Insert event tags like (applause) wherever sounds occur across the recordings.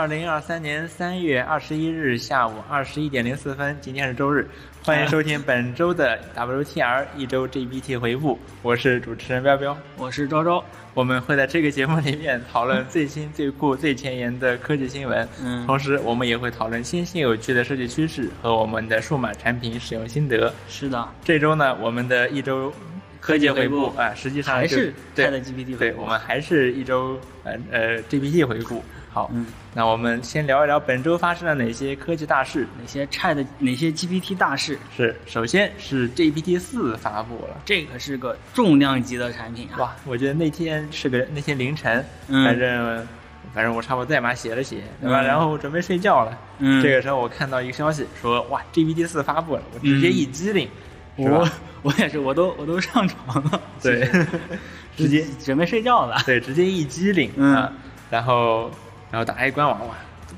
二零二三年三月二十一日下午二十一点零四分，今天是周日，欢迎收听本周的 WTR 一周 GPT 回复，我是主持人彪彪，我是昭昭，我们会在这个节目里面讨论最新、最酷、最前沿的科技新闻，嗯。同时我们也会讨论新兴有趣的设计趋势和我们的数码产品使用心得。是的，这周呢，我们的一周科技回顾啊，实际上还是对 ChatGPT 对，我们还是一周呃呃 GPT 回顾。好，嗯，那我们先聊一聊本周发生了哪些科技大事。哪些 Chat 哪些 GPT 大事，是，首先是 GPT 四发布了。这可是个重量级的产品啊！哇，我觉得那天是个那天凌晨，嗯反正反正我差不多代码写了写，对吧？嗯然后准备睡觉了。嗯这个时候我看到一个消息说，哇，GPT 四发布了，我直接一激灵，是我吧？我也是，我都我都上床了，对，(laughs) 直接准备睡觉了。对，直接一激灵、嗯啊，然后然后打开官网哇，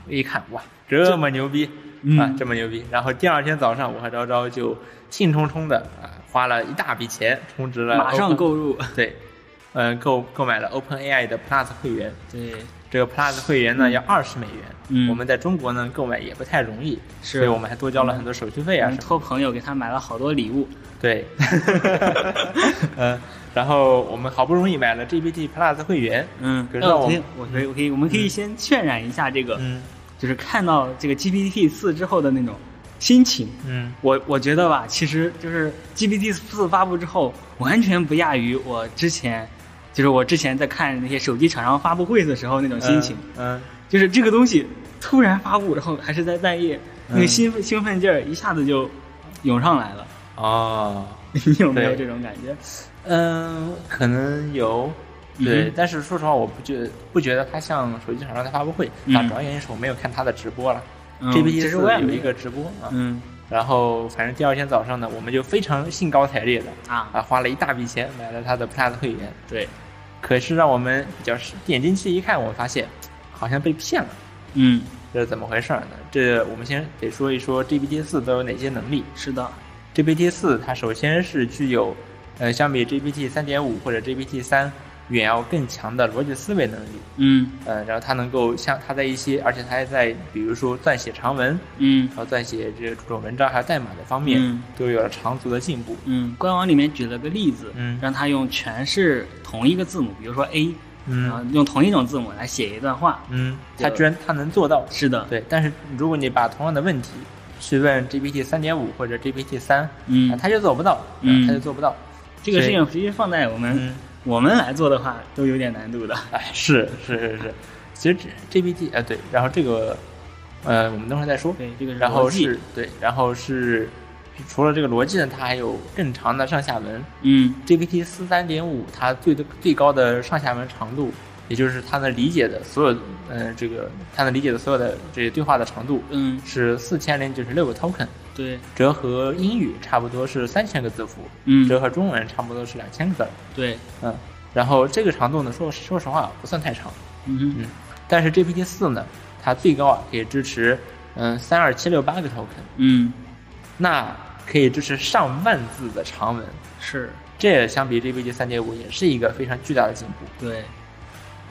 一看哇，这么牛逼、嗯啊，这么牛逼！然后第二天早上，我和昭昭就兴冲冲的啊，花了一大笔钱充值了马上购入。对，嗯、购购买了 OpenAI 的 Plus 会员。对，这个 Plus 会员呢要二十美元，嗯。我们在中国呢购买也不太容易，是。所以我们还多交了很多手续费啊。托朋友给他买了好多礼物。对，(laughs) 嗯，然后我们好不容易买了 GPT Plus 会员，嗯，可是我那我我可以，我可以，我们可以先渲染一下这个，嗯。就是看到这个 GPT 四之后的那种心情。嗯。我我觉得吧，其实就是 GPT 四发布之后，完全不亚于我之前，就是我之前在看那些手机厂商发布会的时候那种心情。嗯，就是这个东西突然发布，然后还是在半夜，那个嗯兴奋兴奋劲儿一下子就涌上来了。哦，(laughs) 你有没有这种感觉？嗯，可能有。对，嗯但是说实话，我不觉不觉得它像手机厂商的发布会，嗯啊，主要原因是我没有看它的直播了。嗯 GPT 其四有一个直播啊，嗯然后反正第二天早上呢，我们就非常兴高采烈的啊，啊，花了一大笔钱买了他的 Plus 会员。对，可是让我们比较是点进去一看，我们发现好像被骗了，嗯，这是怎么回事呢？这我们先得说一说 GPT 四都有哪些能力。是的，GPT 四它首先是具有，呃，相比 GPT 三点五或者 GPT 三远要更强的逻辑思维能力。嗯呃，然后他能够像他在一些，而且他还在比如说撰写长文，嗯然后撰写这种文章还有代码的方面，嗯都有了长足的进步。嗯，官网里面举了个例子，嗯让他用全是同一个字母，比如说 A，然后嗯用同一种字母来写一段话。嗯，他居然他能做到。是的，对，但是如果你把同样的问题去问 GPT 三点五或者 GPT 三，嗯他，就做不到，嗯他就做不到。这个事情实际放在我们、嗯，我们来做的话，都有点难度的。哎，是是是是，其实这 GPT 呃对，然后这个呃我们等会儿再说。对，这个是然后是对，然后是除了这个逻辑呢，它还有更长的上下文。嗯 GPT 四三点五它最的最高的上下文长度，也就是他能理解的所有呃这个他能理解的所有的这些对话的长度嗯，是四千零九十六个 token，对，折合英语差不多是三千个字符，嗯。折合中文差不多是两千个字儿。对，嗯，然后这个长度呢，说说实话不算太长，嗯嗯，但是 GPT 四呢，它最高啊可以支持嗯三二七六八个 token，嗯。那可以支持上万字的长文，是，这相比 GPT 三点五也是一个非常巨大的进步。对，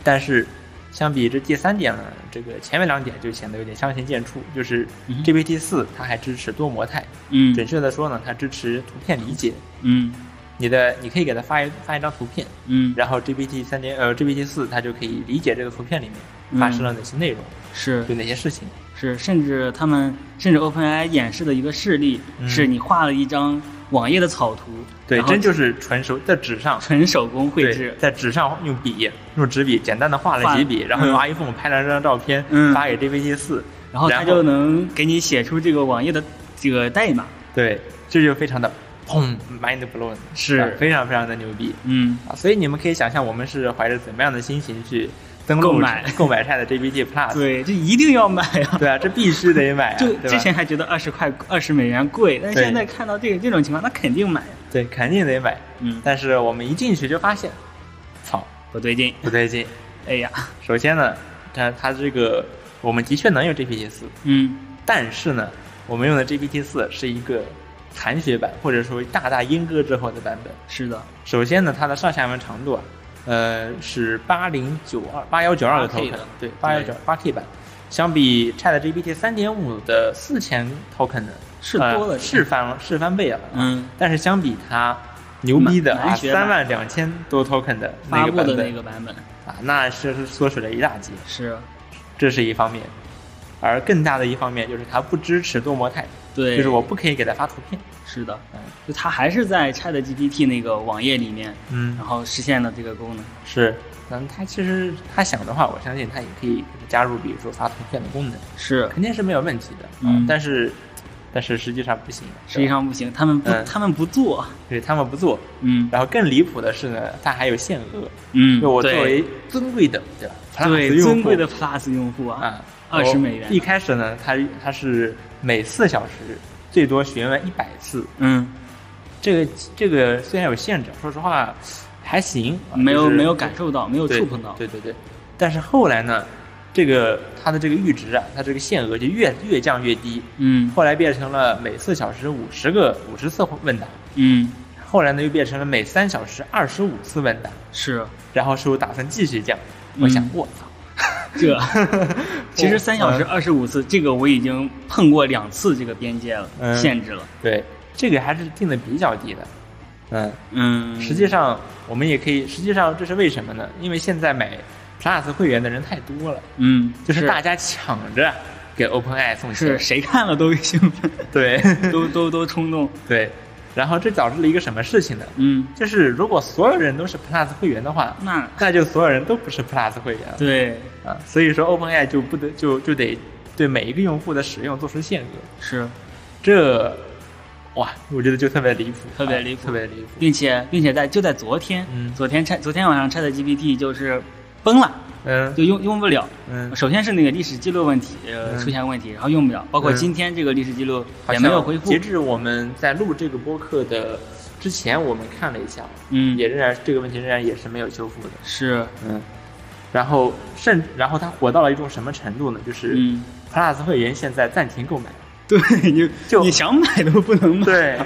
但是相比这第三点呢，这个前面两点就显得有点相形见绌，就是 GPT 四它还支持多模态，嗯。准确的说呢，它支持图片理解。嗯。你的你可以给它发一发一张图片，嗯。然后 GPT 三点呃 GPT 四它就可以理解这个图片里面发生了哪些内容，是。有哪些事情。是，甚至他们甚至 OpenAI 演示的一个事例，嗯。是你画了一张网页的草图，对，真就是纯手在纸上纯手工绘制，在纸上用笔用纸笔简单的画了几笔，然后用嗯 iPhone 拍了张照片，嗯。发给 GPT 四，然后它然后就能给你写出这个网页的这个代码。对，这就非常的砰 mind blown，是。啊非常非常的牛逼。嗯，啊！所以你们可以想象，我们是怀着怎么样的心情去登录 (laughs) 购买购买它的 GPT Plus？对，这一定要买啊。(laughs) 对啊，这必须得买啊！就对之前还觉得二十块二十美元贵，但对现在看到这个这种情况，那肯定买呀。对肯定得买，嗯，但是我们一进去就发现，操，不对劲。不对劲。哎呀，首先呢，它它这个我们的确能用 GPT 四，嗯但是呢，我们用的 GPT 四是一个残血版，或者说大大阉割之后的版本。是的，首先呢，它的上下文长度啊，呃是八零九二八幺九二个 8K token，对，八幺九八 K 版。相比 ChatGPT 三点五的四千 token 的是呃多了是翻了是翻倍了，嗯，但是相比它牛逼的啊三万两千多 token 的那个版本那个版本。啊，那是是缩水了一大截，是这是一方面。而更大的一方面就是它不支持多模态，对，就是我不可以给它发图片。是的，嗯就它还是在 Chat GPT 那个网页里面，嗯然后实现了这个功能。是，嗯，它其实它想的话，我相信它也可以加入，比如说发图片的功能，是，肯定是没有问题的。嗯但是但是实际上不行，实际上不行，他们不，嗯他们不做。对他们不做。嗯然后更离谱的是呢，它还有限额。嗯，就我作为尊贵的对吧？Plus 对用尊贵的 Plus 用户啊，二十美元一开始呢，它它是每四小时最多询问一百次，嗯，这个这个虽然有限制，说实话还行，啊就是没有没有感受到，没有触碰到。对对对，但是后来呢，这个它的这个阈值啊，它这个限额就越越降越低，嗯。后来变成了每四小时五十个五十次问答，嗯，后来呢又变成了每三小时二十五次问答，是然后说打算继续降，我想嗯我操，这。(laughs) 其实三小时嗯二十五次，这个我已经碰过两次这个边界了，嗯限制了。对，这个还是定的比较低的，嗯，嗯，实际上我们也可以，实际上这是为什么呢？因为现在买 Plus 会员的人太多了，嗯，就是大家抢着给 OpenAI 送钱是，谁看了都兴奋，(laughs) 对都都都冲动。对，然后这导致了一个什么事情呢？嗯，就是如果所有人都是 Plus 会员的话，那那就所有人都不是 Plus 会员。了对。啊，所以说 OpenAI 就不得就就得对每一个用户的使用做出限额，是，这哇，我觉得就特别离谱，啊特别离谱。特别离谱。并且并且在就在昨天，嗯。昨天 Chat 昨天晚上 Chat GPT 就是崩了，嗯就用用不了。嗯，首先是那个历史记录问题，呃，嗯出现问题，然后用不了，包括嗯今天这个历史记录也没有恢复截。至我们在录这个播客的之前，我们看了一下，嗯，也仍然这个问题仍然也是没有修复的。是，嗯，然后甚然后它火到了一种什么程度呢？就是嗯，Plus 会员现在暂停购买。对，你就你想买都不能买。对，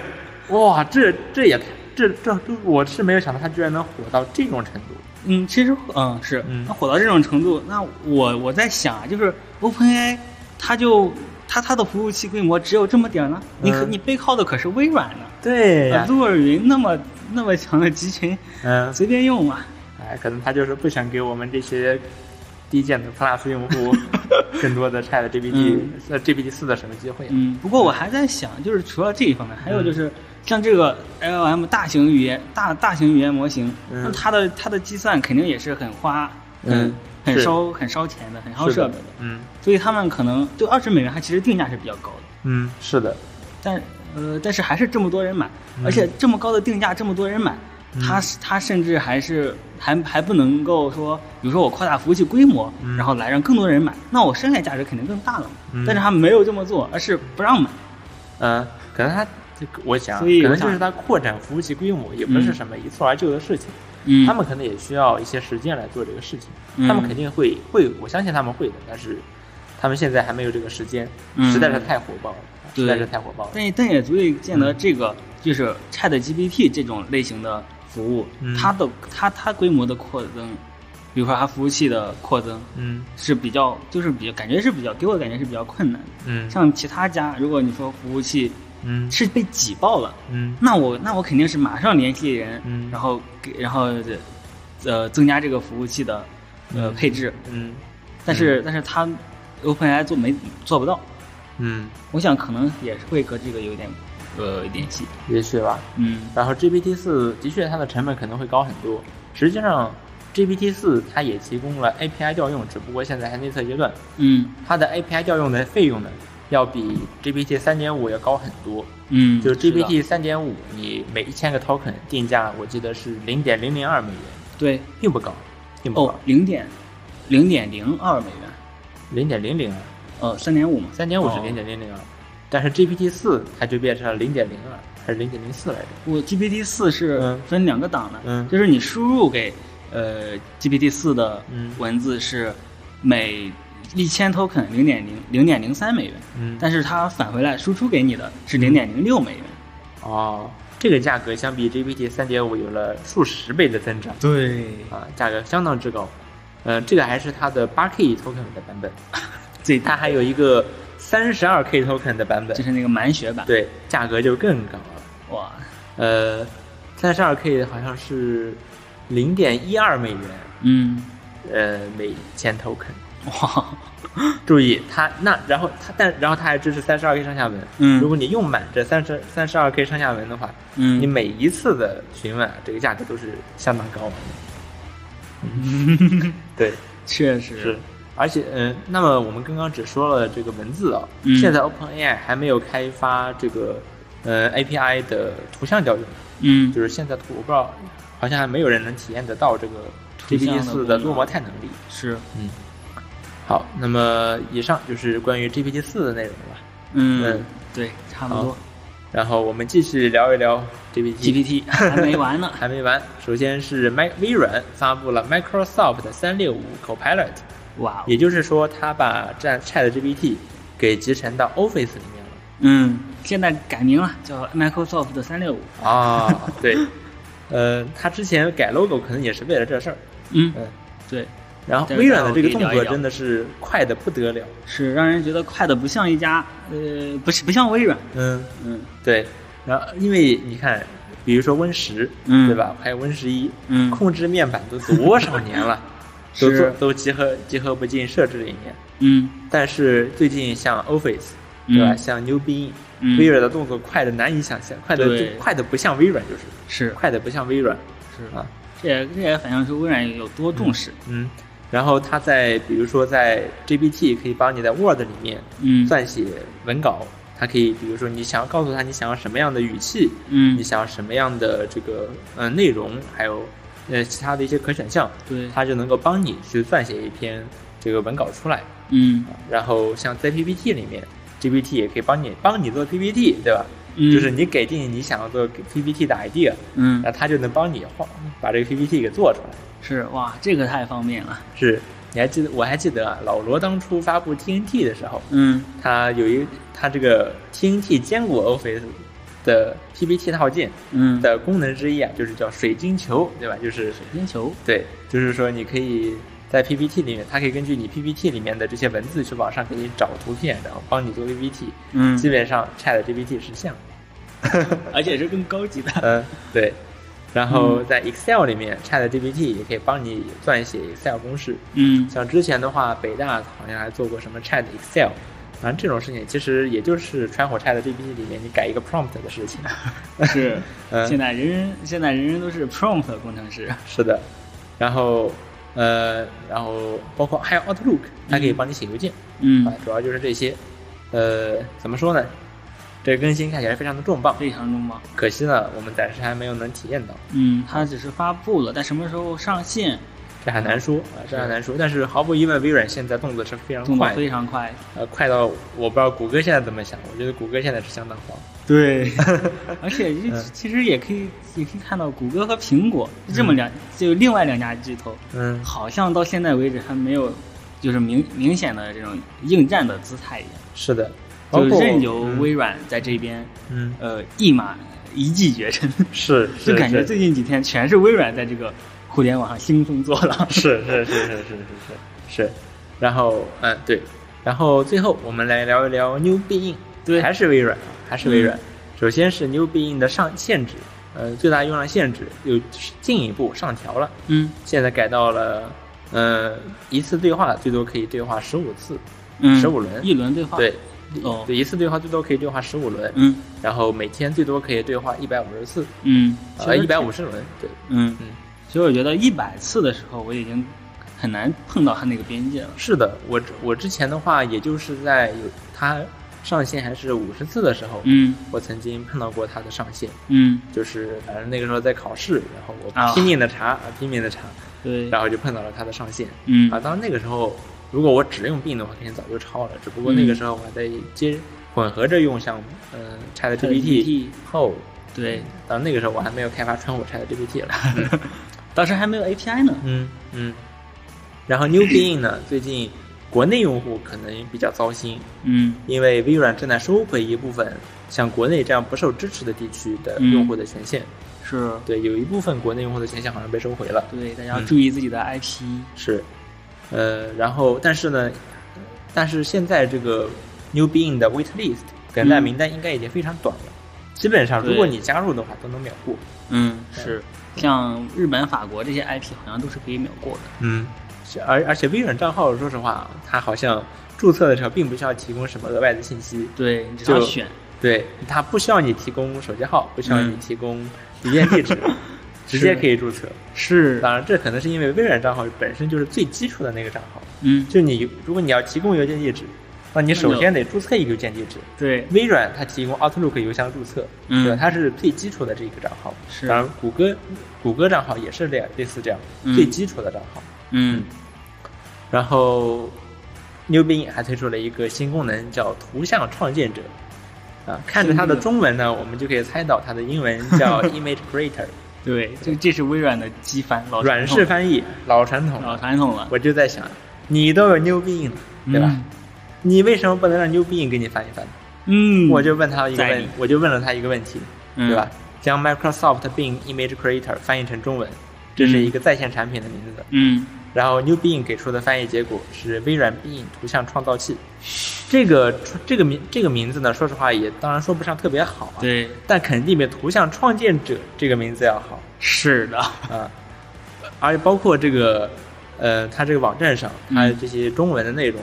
哇，这这也太这都我是没有想到它居然能火到这种程度。嗯，其实嗯是，他火到这种程度，那我我在想啊，就是 OpenAI，它就它它的服务器规模只有这么点儿呢，你可嗯你背靠的可是微软呢，对啊，路尔云那么那么强的集群，嗯，随便用嘛。哎，可能他就是不想给我们这些低贱的 Plus 用户 (laughs) 更多的 Chat GPT 嗯呃 GPT 四的什么机会。嗯，不过我还在想，就是除了这一方面，还有就是像这个 LM 大型语言大大型语言模型，嗯那它的它的计算肯定也是很花，嗯很烧很烧钱的，很烧设备的，嗯所以他们可能就二十美元，它其实定价是比较高的，嗯，是的，但呃但是还是这么多人买，嗯而且这么高的定价，这么多人买。它是它甚至还是还还不能够说，比如说我扩大服务器规模，嗯然后来让更多人买，那我生态价值肯定更大了嘛。嗯但是他没有这么做，而是不让买。嗯，可能他这个我想，所以可能就是它扩展服务器规模，也不是什么一蹴而就的事情。嗯他们可能也需要一些时间来做这个事情。嗯他们肯定会会，我相信他们会的，但是他们现在还没有这个时间，嗯实在是太火爆了，对实在是太火爆了。但但也足以见得嗯这个就是 Chat GPT 这种类型的服务，嗯它的它它规模的扩增，比如说它服务器的扩增嗯是比较就是比较感觉是比较给我的感觉是比较困难的。嗯像其他家，如果你说服务器嗯。是被挤爆了，嗯。那我那我肯定是马上联系人，嗯。然后给然后呃增加这个服务器的呃嗯。配置，嗯。但是但是它 OpenAI 做没做不到，嗯，我想可能也是会和这个有点呃联系，也许吧。嗯。然后 GPT 四的确它的成本可能会高很多，实际上 GPT 四它也提供了 API 调用，只不过现在还内测阶段，嗯。它的 API 调用的费用呢要比 GPT 三点五要高很多。嗯，就是 GPT 三点五，你每一千个 token 定价我记得是零点零零二美元，对并不高，并不哦高，，零点零点零二美元，零点零零二，呃三点五嘛，三点五是哦零点零零二，但是 GPT 四它就变成了零点零二，还是零点零四来着？我 GPT 四是嗯分两个档的，嗯就是你输入给呃 GPT 四的嗯文字是每一千 token 零点零零点零三美元，嗯，但是它返回来输出给你的是零点零六美元。哦，这个价格相比 GPT 三点五有了数十倍的增长对，啊，价格相当之高。呃，这个还是它的八 K token 的版本，(laughs) 对它还有一个三十二 K token 的版本就，是那个满血版。对，价格就更高了。哇，呃，三十二 K 好像是零点一二美元，嗯，呃，每千 token。哇，(laughs) 注意，它那然后它但然后它还支持三十二 K 上下文。嗯如果你用满这三十三十二 K 上下文的话，嗯，你每一次的询问啊，这个价格都是相当高的。(laughs) 对，确实是，而且嗯、呃那么我们刚刚只说了这个文字啊，嗯现在 OpenAI 还没有开发这个呃 API 的图像调用，嗯，就是现在图我不知道，好像还没有人能体验得到这个图像 GPT 的多模态能力。是，嗯，好，那么以上就是关于 GPT 四的内容了。嗯嗯，对，差不多。然后我们继续聊一聊 GPT。GPT 还没完呢。(laughs) 还没完，首先是 Mac 微软发布了 Microsoft 三六五 Copilot，哇哦，也就是说，它把这 Chat GPT 给集成到 Office 里面了。嗯，现在改名了，叫 Microsoft 的三六五。啊，对，呃，它之前改 logo 可能也是为了这事儿。嗯，嗯，对，然后微软的这个动作真的是快的不得了。是让人觉得快的不像一家，呃，不是不像微软。嗯，嗯对。然后因为你看，比如说 Win 十，嗯对吧？还有 Win 十一，嗯控制面板都多少年了，(laughs) 都做都集合集合不进设置里面。嗯但是最近像 Office，对吧？嗯像 New Bing，、嗯微软的动作快的难以想象，快的对快的不像微软，就是是快的不像微软是啊。这也这也反映出微软有多重视。嗯，然后它在比如说在 GPT 可以帮你在 Word 里面嗯撰写文稿，它可以比如说你想要告诉他你想要什么样的语气，嗯你，想要什么样的这个呃内容，还有呃其他的一些可选项，对，它就能够帮你去撰写一篇这个文稿出来。嗯然后像在 PPT 里面，GPT 也可以帮你帮你做 PPT，对吧？嗯，就是你给定你想要做 PPT 的 idea，嗯那它就能帮你画把这个 PPT 给做出来。是哇，这个太方便了。是，你还记得？我还记得啊，老罗当初发布 TNT 的时候，嗯他有一他这个 TNT 坚果 Office 的 PPT 套件嗯，的功能之一啊，就是叫水晶球，对吧？就是水晶球。对，就是说你可以在 PPT 里面，它可以根据你 PPT 里面的这些文字去网上给你找图片，然后帮你做 PPT。嗯基本上 Chat GPT 是像，而且是更高级的。嗯，对。然后嗯在 Excel 里面，Chat GPT 也可以帮你撰写 Excel 公式。嗯像之前的话，北大好像还做过什么 Chat Excel，反正这种事情其实也就是传火 Chat GPT 里面你改一个 prompt 的事情。(laughs) 是，(laughs) 嗯现在人人现在人人都是 prompt 工程师。是的，然后呃，然后包括还有 Outlook，它可以帮你写邮件。嗯啊，，主要就是这些。呃，怎么说呢？这个更新看起来非常的重磅，非常重磅。可惜呢，我们暂时还没有能体验到，嗯，它只是发布了，但什么时候上线，这很难说啊，这很难说。但是毫无疑问，微软现在动作是非常快，非常快。呃，快到我不知道谷歌现在怎么想，我觉得谷歌现在是相当慌。对，(laughs) 而且其实也可以也可以看到，谷歌和苹果这么两就另外两家巨头，嗯，好像到现在为止还没有就是明明显的这种应战的姿态一样，是的，包任由微软在这边，嗯，呃，一马一骑绝尘，(laughs) (laughs) 是，就感觉最近几天全是微软在这个互联网上兴风作浪。(laughs) 是是是是是是是。是，然后嗯，对，然后最后我们来聊一聊 New Bing，对，还是微软，还是微软。首先是 New Bing 的上限制，呃，最大用量限制又进一步上调了，嗯，现在改到了呃一次对话最多可以对话十五次，十五轮，一轮对话，对。哦。对，一次对话最多可以对话十五轮，嗯。然后每天最多可以对话一百五十次，嗯，呃，一百五十轮，对，嗯。嗯，所以我觉得一百次的时候，我已经很难碰到它那个边界了。是的，我我之前的话，也就是在有它上线还是五十次的时候，嗯。我曾经碰到过它的上限，嗯，就是反正那个时候在考试，然后我啊。拼命的查，啊拼命的查，对，然后就碰到了它的上限。嗯。啊，当然那个时候，如果我只用病的话，肯定早就超了。只不过那个时候我还在接混合着用像嗯 Chat GPT 后，对，到那个时候我还没有开发穿火 Chat GPT 了。嗯 (laughs) 当时还没有 API 呢。嗯嗯。然后 New Bing 呢，(laughs) 最近国内用户可能比较糟心，嗯因为微软正在收回一部分像国内这样不受支持的地区的嗯用户的权限。是，对，有一部分国内用户的权限好像被收回了。对，大家要注意自己的 IP。是，呃，然后但是呢，但是现在这个 New Being 的 wait list 等待名单应该已经非常短了，基本上如果你加入的话都能秒过。嗯，是，像日本、法国这些 IP 好像都是可以秒过的。嗯，而而且微软账号，说实话，它好像注册的时候并不需要提供什么额外的信息，对，你只要就选，对，它不需要你提供手机号，不需要你嗯提供邮件地址，直接可以注册。是，当然，这可能是因为微软账号本身就是最基础的那个账号，嗯，就你如果你要提供邮件地址，那你首先得注册一个邮件地址。对，微软它提供 Outlook 邮箱注册，嗯对吧？它是最基础的这一个账号。是当然，谷歌谷歌账号也是这样，类似这样、嗯最基础的账号。嗯，然后，New Bing 还推出了一个新功能，叫图像创建者。啊，看着它的中文呢，我们就可以猜到它的英文叫 (laughs) Image Creator，对，这这是微软的机翻，老软式翻译，老传统老。传统了，我就在想，你都有 New Bing 了，对吧？嗯你为什么不能让 New Bing 给你翻一翻？嗯，我就问他一个问我就问了他一个问题，嗯对吧？将 Microsoft Bing Image Creator 翻译成中文，这是一个在线产品的名字。嗯，然后 New Bing 给出的翻译结果是微软 Bing 图像创造器。这个这个名这个名字呢，说实话也当然说不上特别好啊，对，但肯定比图像创建者这个名字要好是的，啊。而且包括这个，呃，它这个网站上，它这些中文的内容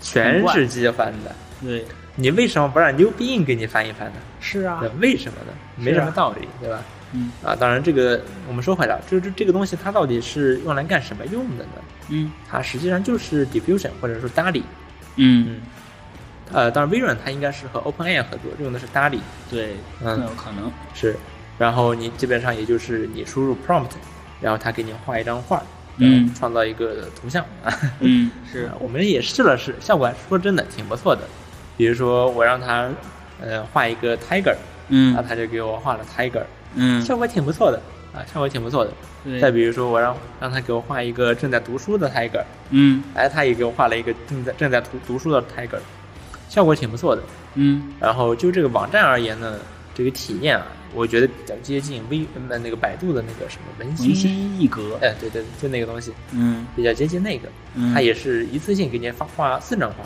全是机翻的。对，你为什么不让 New Bing 给你翻一翻呢？是啊对，为什么呢？没什么道理，对吧？嗯。啊，当然这个我们说回来，这这这个东西它到底是用来干什么用的呢？嗯。它实际上就是 Diffusion 或者说 DALL-E。嗯，呃，当然微软它应该是和 OpenAI 合作，用的是 DALL-E，对，嗯。更有可能，是。然后你基本上也就是你输入 prompt，然后它给你画一张画，嗯。创造一个图像。啊。嗯，(laughs) 是，我们也试了试，效果还说真的挺不错的。比如说我让它呃画一个 tiger，嗯。然后它就给我画了 tiger，嗯，效果挺不错的啊，效果挺不错的。对。再比如说，我让让他给我画一个正在读书的 tiger，嗯。哎，他也给我画了一个正在正在读读书的 tiger，效果挺不错的。嗯。然后就这个网站而言呢，这个体验啊，我觉得比较接近微呃那个百度的那个什么文心。文心一格，哎，对对，就那个东西嗯。比较接近那个，嗯。它也是一次性给你发画四张画，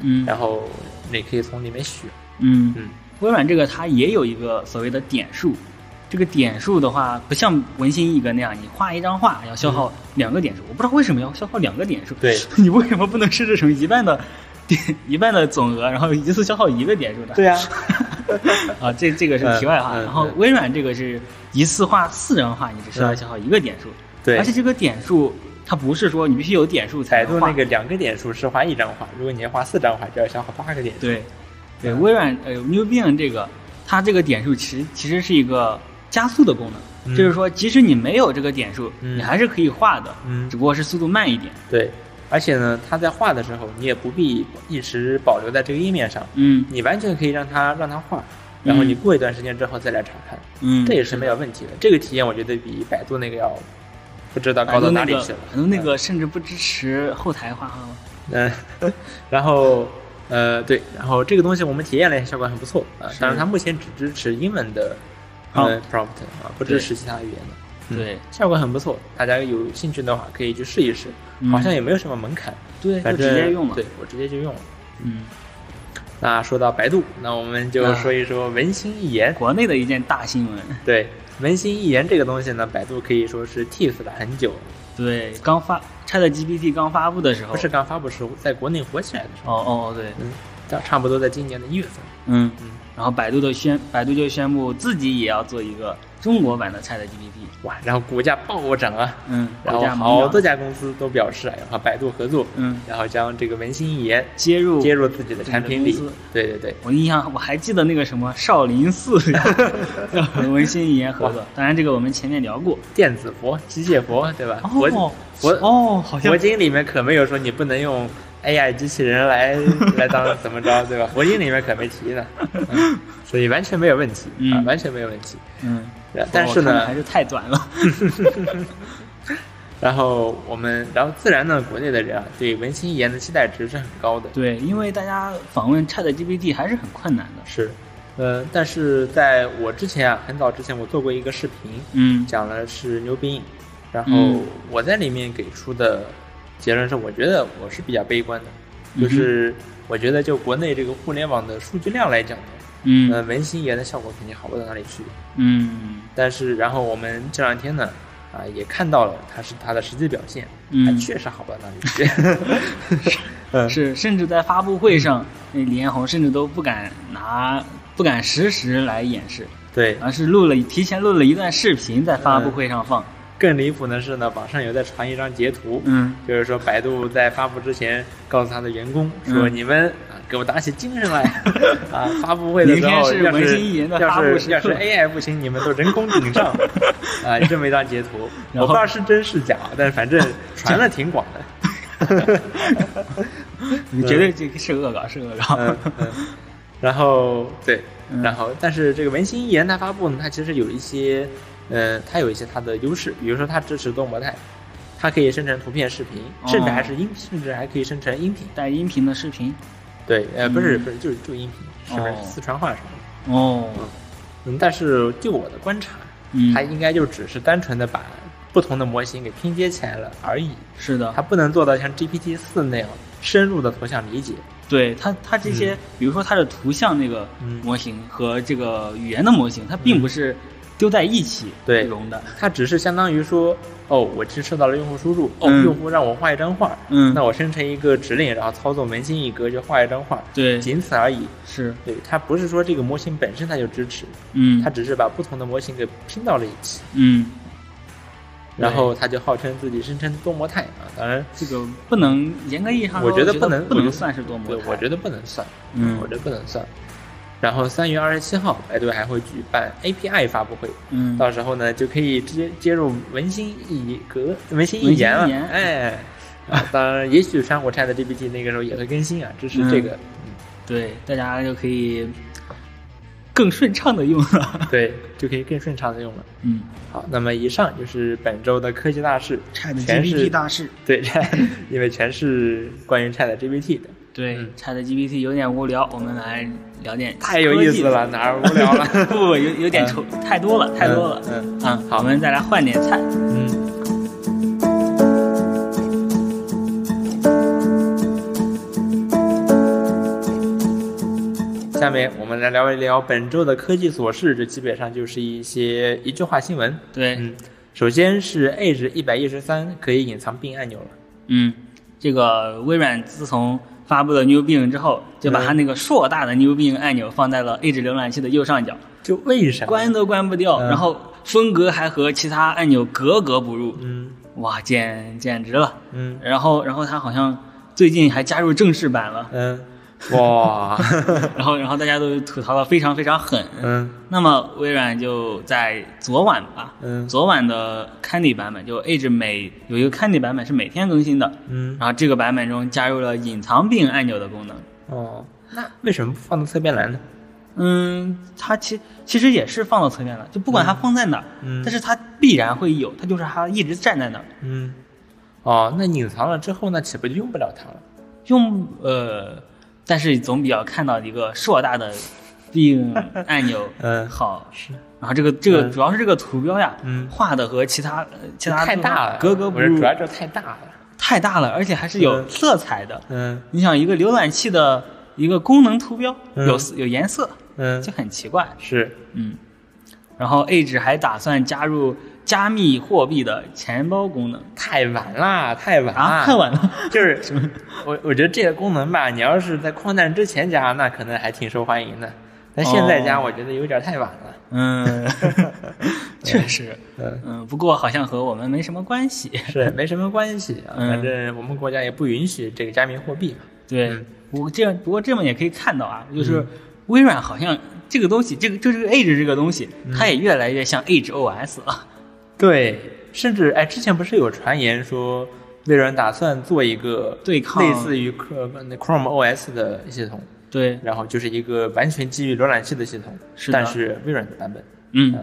嗯。然后你可以从里面选。嗯。嗯，微软这个它也有一个所谓的点数，这个点数的话，不像文心一格那样，你画一张画要消耗两个点数，我不知道为什么要消耗两个点数。对，(laughs) 你为什么不能设置成一半的点 (laughs) 一半的总额，然后一次消耗一个点数的？对啊，(laughs) 啊，这这个是题外话。然后微软这个是一次画四张画，你只需要消耗一个点数。对而且这个点数它不是说你必须有点数才能画百度那个两个点数是画一张画，如果你要画四张画，就要消耗八个点数。对，对，嗯微软呃 New Bing 这个，它这个点数其实其实是一个加速的功能，嗯就是说即使你没有这个点数，嗯你还是可以画的，嗯只不过是速度慢一点。对，而且呢，它在画的时候，你也不必一直保留在这个页面上，嗯你完全可以让它让它画，然后嗯你过一段时间之后再来查看，嗯，这也是没有问题的。这个体验我觉得比百度那个要不知道高到哪里去了。百度那个甚至不支持后台画哈。(laughs) 嗯，然后呃对，然后这个东西我们体验了一下，效果很不错啊。是当然它目前只支持英文的呃 prompt 啊，不支持其他语言的。嗯。对。效果很不错，大家有兴趣的话可以去试一试，嗯。好像也没有什么门槛，对，就反正直接用了。对我直接就用了。嗯，那说到百度，那我们就啊说一说文心一言。国内的一件大新闻。对，文心一言这个东西呢，百度可以说是 tease 了很久，对，刚发 Chat GPT 刚发布的时候，不是刚发布时候，在国内火起来的时候，哦哦对，嗯，差差不多在今年的一月份。嗯。嗯，然后百度的宣百度就宣布自己也要做一个中国版的 Chat GPT。哇，然后股价暴涨啊，嗯，然后好多家公司都表示啊要和百度合作，嗯然后将这个文心一言接入接入自己的产品里。对对对，我印象我还记得那个什么少林寺 (laughs) 和文心一言合作，当然这个我们前面聊过。电子佛、机械佛，对吧？佛哦佛哦，好像佛经里面可没有说你不能用 AI 机器人来 (laughs) 来当怎么着，对吧？佛经里面可没提呢，(laughs) 嗯、所以完全没有问题、啊，嗯完全没有问题。嗯，但是呢还，是太短了。(laughs) 然后我们，然后自然呢，国内的人啊，对文心一言的期待值是很高的，对，因为大家访问 Chat GPT 还是很困难的。是，呃，但是在我之前啊，很早之前我做过一个视频，嗯讲的是牛冰，然后嗯我在里面给出的结论是，我觉得我是比较悲观的。就是我觉得就国内这个互联网的数据量来讲呢，嗯呃，文心一言的效果肯定好不到哪里去。嗯但是然后我们这两天呢，啊、也看到了它是它的实际表现，嗯它确实好不到哪里去。(laughs) 嗯是，甚至在发布会上，那李彦宏甚至都不敢拿不敢实时来演示，对，而是录了提前录了一段视频在发布会上放。更离谱的是呢，网上有在传一张截图，嗯就是说百度在发布之前告诉他的员工说：“嗯你们啊，给我打起精神来 (laughs) 啊！发布会的时候，要是要文心一言的发布时刻要是要是 AI 不行，你们都人工顶上 (laughs) 啊！”这么一张截图，我不知道是真是假，但是反正传的挺广的。(laughs) 你绝对这个是恶搞，是恶搞。嗯嗯，然后对，嗯然后但是这个文心一言它发布呢，它其实有一些，呃，它有一些它的优势，比如说它支持多模态，它可以生成图片、视频，甚至还是音，甚至还可以生成音频。带音频的视频。对，呃，不是嗯不是，就是就音频，是不是哦四川话什么的？哦，嗯，但是就我的观察，嗯它应该就只是单纯的把不同的模型给拼接起来了而已，是的它，不能做到像 GPT 四那样深入的图像理解。对它它这些，比如说它的图像那个嗯模型和这个语言的模型，它并不是丢在一起对融的。它只是相当于说，哦，我接收到了用户输入，哦，嗯用户让我画一张画，嗯那我生成一个指令，然后操作门心一格就画一张画，对，仅此而已。是，对，它不是说这个模型本身它就支持，嗯它只是把不同的模型给拼到了一起，嗯，然后它就号称自己生成多模态啊。当然，这个不能严格意义上说，我觉得不不能得不能算是多模对，态。我觉得不能算，嗯我觉得不能算。然后三月二十七号，百度还会举办 API 发布会，嗯，到时候呢就可以直接接入文心一格、文心一言了一言。哎，(laughs) 啊，当然，也许山火 Chat GPT 那个时候也会更新啊，支持这个。嗯对，大家就可以更顺畅的用了。(laughs) 对，就可以更顺畅的用了。嗯好，那么以上就是本周的科技大事，，Chat 全是 GPT 大事。对，(laughs) 因为全是关于 Chat GPT 的，对嗯，Chat GPT 有点无聊，我们来聊点太有意思了，哪儿无聊了？(laughs) 不不，有有点丑，太多了，太多了。嗯啊，好我们再来换点菜。嗯。下面我们来聊一聊本周的科技琐事，这基本上就是一些一句话新闻。对，嗯，首先是 Edge 一百一十三可以隐藏并按钮了。嗯，这个微软自从发布了 New Bing 之后，就把它那个硕大的 New Bing 按钮放在了 Edge 浏览器的右上角，就为啥？关都关不掉，嗯。然后风格还和其他按钮格格不入，嗯。哇，简简直了。嗯。然后，然后它好像最近还加入正式版了，嗯，哇，(laughs) 然后，然后大家都吐槽的非常非常狠。嗯那么微软就在昨晚吧，嗯昨晚的 Candy 版本，就 Edge 每有一个 Candy 版本是每天更新的，嗯然后这个版本中加入了隐藏并按钮的功能。哦，那为什么不放到侧边来呢？嗯，它其其实也是放到侧面了，就不管它放在哪儿，嗯但是它必然会有，它就是它一直站在那儿。嗯，哦，那隐藏了之后，那岂不就用不了它了？用呃，但是总比较看到一个硕大的并按钮 (laughs) 嗯。好。是，然后这个这个嗯。主要是这个图标呀，嗯。画的和其他呃其他太大了，格格不入主，要就太大了。太大了，而且还是有嗯。色彩的。嗯。你想一个浏览器的一个功能图标嗯。有有颜色，嗯。就，很奇怪。是，嗯，然后 Edge 还打算加入加密货币的钱包功能太晚啦，太晚啊，啦，太晚了。就是 (laughs) 什么我我觉得这个功能吧，你要是在矿难之前加，那可能还挺受欢迎的。但现在加，哦我觉得有点太晚了。嗯，(laughs) 确实，(laughs) 嗯，嗯，不过好像和我们没什么关系。是没什么关系反正我们国家也不允许这个加密货币嘛。对嗯，不过这样，不过这么也可以看到啊，就是微软好像这个东西，这个就这个 Edge 这个东西，嗯它也越来越像 Edge OS 了。对，甚至哎，之前不是有传言说微软打算做一个对抗类似于 Chrome OS 的系统，对，然后就是一个完全基于浏览器的系统，但是微软的版本。嗯，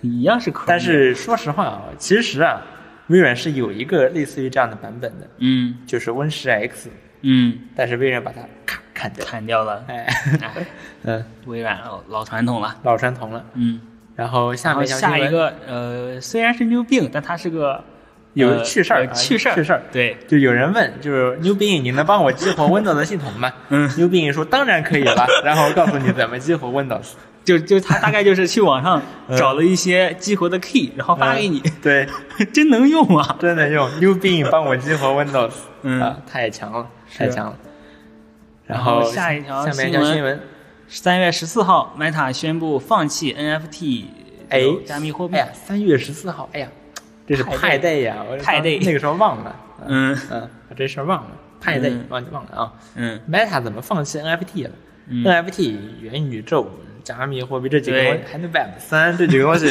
一样是 Chrome。但，是说实话啊，其实啊，微软是有一个类似于这样的版本的，嗯就是 Win 十 X，嗯，但是微软把它咔砍掉。砍掉了。哎，哎，(laughs) 嗯，微软老老传统了。老传统了。嗯，然后下面条新闻，下一个，呃，虽然是 New Bing，但它是个有呃趣事儿趣事儿，趣事儿。对，就有人问，就是 New Bing，你能帮我激活 Windows 系统吗？嗯，New Bing 说当然可以了，然后告诉你怎么激活 Windows。就就他大概就是去网上嗯。找了一些激活的 key，然后发给你，对，(laughs) 真能用啊！真能用。New Bing 帮我激活 Windows，嗯。啊，太强了，太强了。然然后后下一条下面一条新闻，三月十四号，Meta 宣布放弃 NFT 哎加密货币。哎呀，三月十四号，哎呀，这是派派对呀，我派对那个时候忘了，(laughs) 嗯嗯，把这事儿忘了，派对嗯忘记忘了啊。嗯 Meta 怎么放弃 NFT 了、嗯 n f t 元宇宙、加密货币这几个东西对，还能 Web 三这几个东西，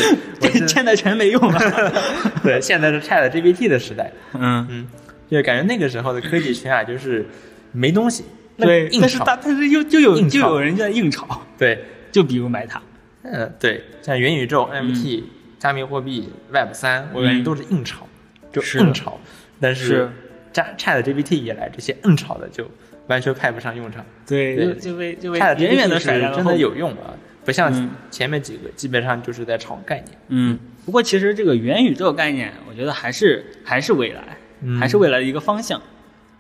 现在全没用了。(laughs) 对，现在是 Chat GPT 的时代，嗯，嗯，就感觉那个时候的科技圈啊，就是没东西，那对，但是大但是又就有就有人在硬炒，对，(laughs) 就比如 Meta。嗯，对，像元宇宙、NFT、加密货币、Web 三，我感觉嗯都是硬炒，就硬炒。但是是加 Chat GPT 以来，这些硬炒的就完全派不上用场。对，对就就被就被远远的甩在了真的有用啊，不像嗯前面几个基本上就是在炒概念。嗯，不过其实这个元宇宙概念，我觉得还是还是未来，嗯还是未来的一个方向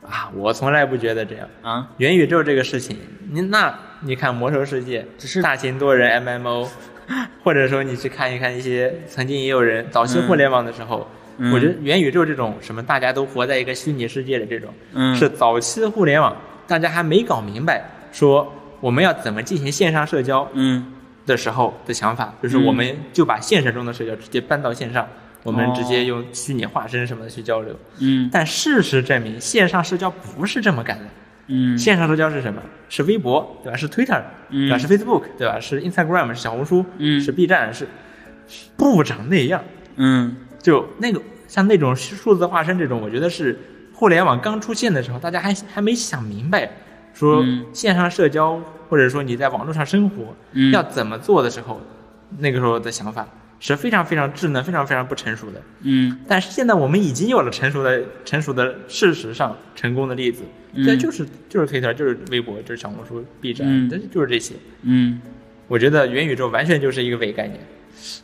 啊，我从来不觉得这样。啊。元宇宙这个事情，你那你看魔兽世界，只是大型多人 MMO，(laughs) 或者说你去看一看一些曾经也有人早期互联网的时候，嗯我觉得元宇宙这种什么大家都活在一个虚拟世界的这种，嗯是早期的互联网大家还没搞明白说我们要怎么进行线上社交嗯的时候的想法，就是嗯我们就把现实中的社交直接搬到线上，我们哦直接用虚拟化身什么的去交流。嗯但事实证明，线上社交不是这么干的。嗯线上社交是什么？是微博，对吧？是 Twitter，嗯对吧？是 Facebook，对吧？是 Instagram，是小红书，嗯是 B 站，是不长那样。嗯就那个像那种数字化身这种，我觉得是互联网刚出现的时候，大家还还没想明白，说嗯线上社交或者说你在网络上生活、嗯要怎么做的时候，那个时候的想法是非常非常稚嫩、非常非常不成熟的。嗯但是现在我们已经有了成熟的、成熟的事实上成功的例子，嗯，就是就是推特，就是微博，就是小红书、B 站，嗯这就是这些。嗯我觉得元宇宙完全就是一个伪概念，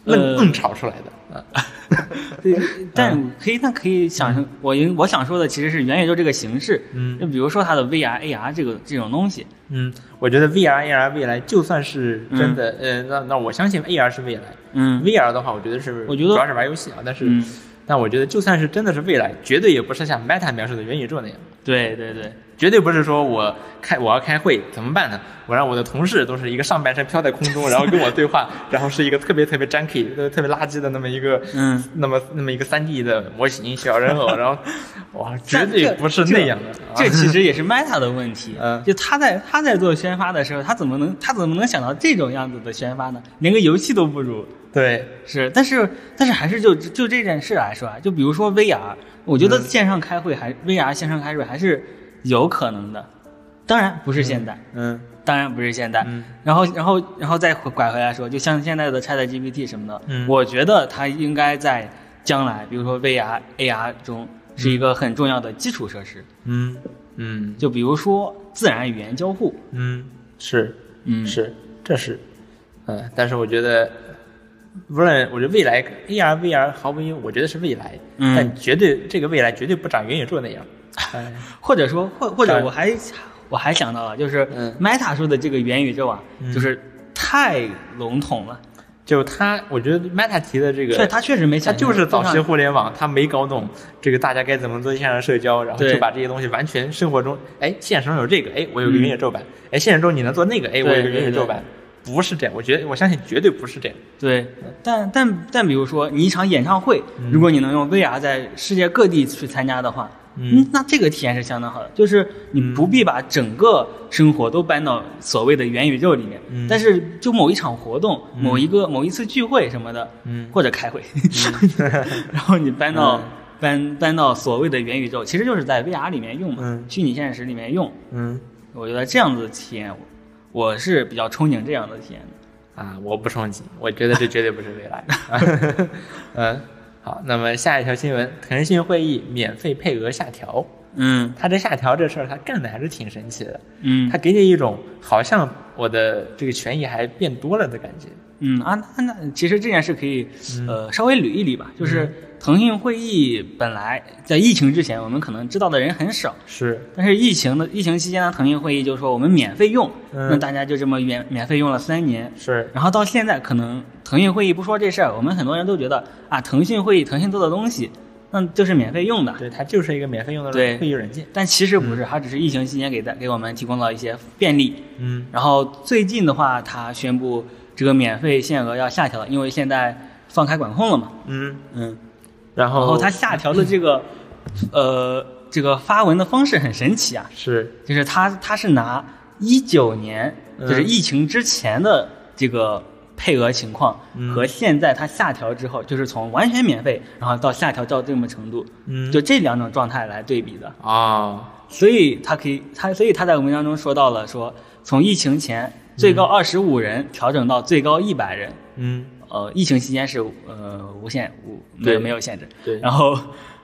呃愣硬炒出来的啊。对，但可以，但可以想成，我因我想说的其实是元宇宙这个形式，嗯。就比如说它的 VR、AR 这个这种东西，嗯，我觉得 VR、AR 未来就算是真的，呃，那那我相信 AR 是未来。嗯。VR 的话，我觉得是，我觉得主要是玩游戏啊，但是，嗯，但我觉得就算是真的是未来，绝对也不是像 Meta 描述的元宇宙那样。对对对，绝对不是说我开我要开会怎么办呢？我让我的同事都是一个上半身飘在空中，然后跟我对话，然后是一个特别特别 junky、特别垃圾的那么一个，嗯，那么那么一个三 D 的模型小人偶，然后 (laughs) 哇，绝对不是那样的。(laughs) 啊这其实也是 Meta 的问题，嗯就他在他在做宣发的时候，他怎么能他怎么能想到这种样子的宣发呢？连个游戏都不如。对，是，但是但是还是就就这件事来说啊，就比如说 VR，我觉得嗯线上开会还、VR 线上开会还是有可能的，当然不是现在，嗯当然不是现在。嗯。然后然后然后再拐回来说，就像现在的 Chat GPT 什么的，嗯。我觉得它应该在将来，比如说 VR、AR 中是一个很重要的基础设施，嗯。嗯。就比如说自然语言交互，嗯，是嗯。是，这是，嗯，但是我觉得。无论我觉得未来 AR、VR 毫无疑问，我觉得是未来，嗯。但绝对这个未来绝对不长元宇宙那样。哎，或者说或或者我还我还想到了，就是嗯。Meta 说的这个元宇宙啊，嗯。就是太笼统了，就他，我觉得 Meta 提的这个，对他确实没他想他，就是早期互联网，他没搞懂这个大家该怎么做线上社交，然后就把这些东西完全生活中，哎，现实中有这个，哎，我有个嗯。元宇宙版，哎，现实中你能做那个，哎，我有个元宇宙版，不是这样，我觉得我相信绝对不是这样。对，但但但比如说你一场演唱会，如果你能用 VR 在世界各地去参加的话，嗯。那这个体验是相当好的，就是你不必把整个生活都搬到所谓的元宇宙里面，嗯。但是就某一场活动、某一个某一次聚会什么的，嗯。或者开会，(laughs) 然后你搬到、嗯。搬搬到所谓的元宇宙，其实就是在 VR 里面用嘛，嗯。虚拟现实里面用，嗯。我觉得这样子的体验，我我是比较憧憬这样的体验的。啊，我不憧憬，我觉得这绝对不是未来。(laughs) 嗯，好，那么下一条新闻，腾讯会议免费配额下调。嗯它这下调这事儿，它干的还是挺神奇的。嗯它给你一种好像我的这个权益还变多了的感觉。嗯啊，那那其实这件事可以嗯呃稍微捋一捋吧，就是腾讯会议本来在疫情之前，我们可能知道的人很少，是，但是疫情的疫情期间呢，腾讯会议就说我们免费用，嗯。那大家就这么免免费用了三年，是，然后到现在，可能腾讯会议不说这事儿，我们很多人都觉得啊，腾讯会议，腾讯做的东西，那就是免费用的。对，它就是一个免费用的对。会议软件。但其实不是，它只是疫情期间给大给我们提供了一些便利。嗯。然后最近的话，它宣布这个免费限额要下调了，因为现在放开管控了嘛。嗯，嗯，然后然后它下调的这个，(laughs) 呃，这个发文的方式很神奇啊，是，就是它它是拿一九年嗯就是疫情之前的这个配额情况、嗯。和现在它下调之后，就是从完全免费，然后到下调到这么程度，嗯。就这两种状态来对比的。啊，所以他可以，他所以他在文章中说到了说，从疫情前最高二十五人调整到最高一百人，嗯，呃，疫情期间是呃无限无没有对没有限制，对，然后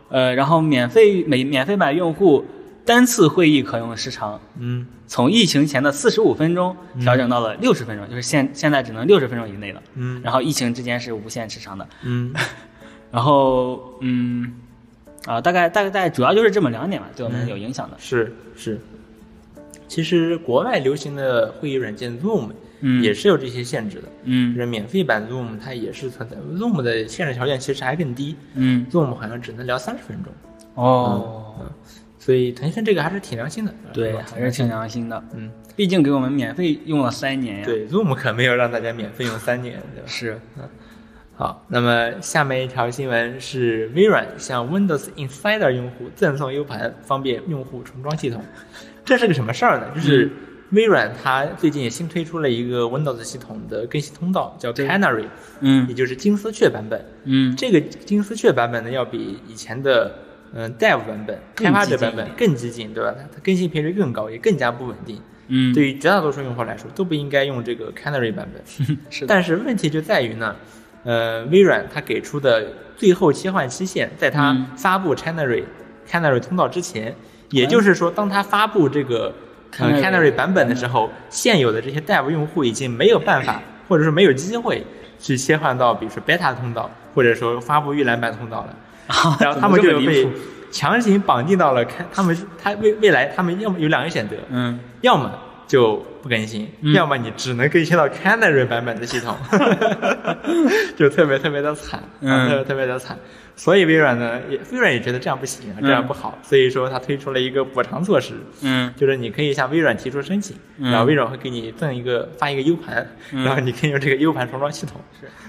呃然后免费每免费版用户单次会议可用时长嗯从疫情前的四十五分钟调整到了六十分钟，就是现现在只能六十分钟以内了。嗯然后疫情之间是无限时长的。(laughs) 嗯然后嗯啊，大概大概大概主要就是这么两点吧，对我们有影响的。是是。其实国外流行的会议软件 Zoom 嗯。也是有这些限制的，嗯。就嗯是免费版 Zoom 它也是存在，Zoom 的限制条件其实还更低。嗯，Zoom 好像只能聊三十分钟，哦，嗯，所以腾讯这个还是挺良心的，对，还是挺良心的，嗯，毕竟给我们免费用了三年呀。，对，Zoom 可没有让大家免费用三年，对吧？(laughs) 是，好，那么下面一条新闻是微软向 Windows Insider 用户赠送 U 盘，方便用户重装系统。这是个什么事儿呢？就是微软它最近也新推出了一个 Windows 系统的更新通道，叫 Canary，嗯也就是金丝雀版本。嗯这个金丝雀版本呢，要比以前的嗯、Dev 版本、开发者版本更激进，对吧？它它更新频率更高，也更加不稳定。嗯，对于绝大多数用户来说，都不应该用这个 Canary 版本。(laughs) 是，但是问题就在于呢，呃，微软它给出的最后切换期限，在它嗯发布 Canary、Canary 通道之前，也就是说，当它发布这个呃 Canary Canary 版本的时候，现有的这些 Dev 用户已经没有办法，或者说没有机会去切换到比如说 Beta 通道，或者说发布预览版通道了。(laughs) 然后他们就被强行绑定到了看他们他未未来他们要么有两个选择，嗯。要么就不更新，嗯。要么你只能更新到 Canary 版本的系统，(laughs) 就特别特别的惨，特别特别的惨。所以微软呢，也微软也觉得这样不行，这样不好，所以说它推出了一个补偿措施，嗯。就是你可以向微软提出申请，嗯。然后微软会给你赠一个发一个 U 盘，嗯。然后你可以用这个 U 盘重装系统。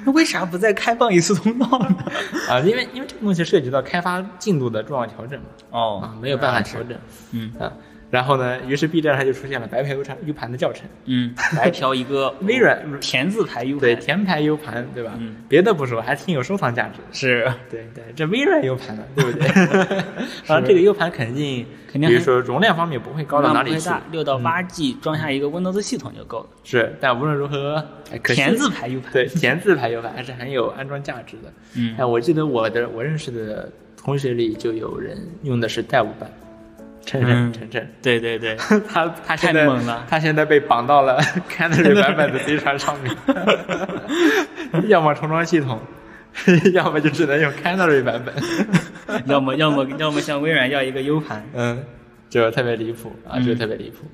那为啥不再开放一次通道呢？(laughs) 啊，因为因为这个东西涉及到开发进度的重要调整嘛，哦。啊，没有办法调整，嗯。啊，然后呢，于是 B 站上就出现了白嫖 U 盘 U 盘的教程。嗯，白嫖一个 (laughs) 微软田字牌 U 盘，对，田牌 U 盘，对吧？嗯别的不说，还挺有收藏价值的。是对对，这微软 U 盘呢，对不对？(laughs) 然后这个 U 盘肯定，肯定比如说容量方面不会高到哪里去，六到八 G 装下一个 Windows 系统就够了。是，但无论如何，田字牌 U 盘，对田字牌 U 盘还是很有安装价值的。嗯哎，我记得我的我认识的同学里就有人用的是 Dev 版，晨晨嗯。晨晨，对对对，(laughs) 他他现在太猛了。他现在被绑到了 (laughs) Canary 版本的 C 船上面，(laughs) 要么重装系统，要么就只能用 Canary 版本，要么要么要么向微软要一个 U 盘。嗯，就特别离谱啊，嗯。就特别离谱。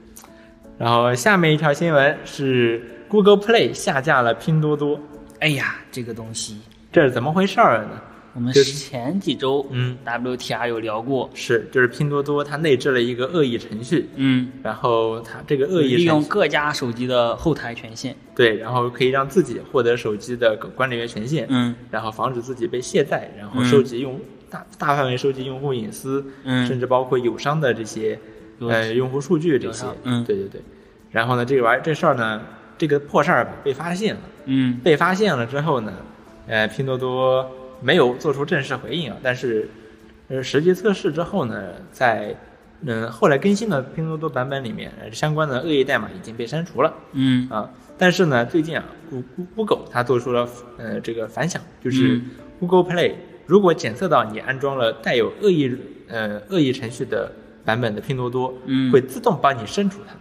然后下面一条新闻是 Google Play 下架了拼多多，哎呀，这个东西。这是怎么回事儿呢？我们是前几周嗯。WTR 有聊过，是，就是拼多多它内置了一个恶意程序，嗯，然后它这个恶意利用各家手机的后台权限，对，然后可以让自己获得手机的管理员权限，嗯。然后防止自己被卸载，然后嗯收集用、大大范围收集用户隐私，嗯。甚至包括友商的这些呃用户数据这些，嗯。对对对。然后呢，这个玩意儿这事儿呢，这个破事儿被发现了，嗯。被发现了之后呢，呃，拼多多没有做出正式回应啊，但是呃实际测试之后呢，在嗯后来更新的拼多多版本里面，呃相关的恶意代码已经被删除了。嗯啊，但是呢，最近啊，Go Google 它做出了呃这个反响，就是嗯 Google Play 如果检测到你安装了带有恶意呃恶意程序的版本的拼多多，嗯会自动帮你删除它。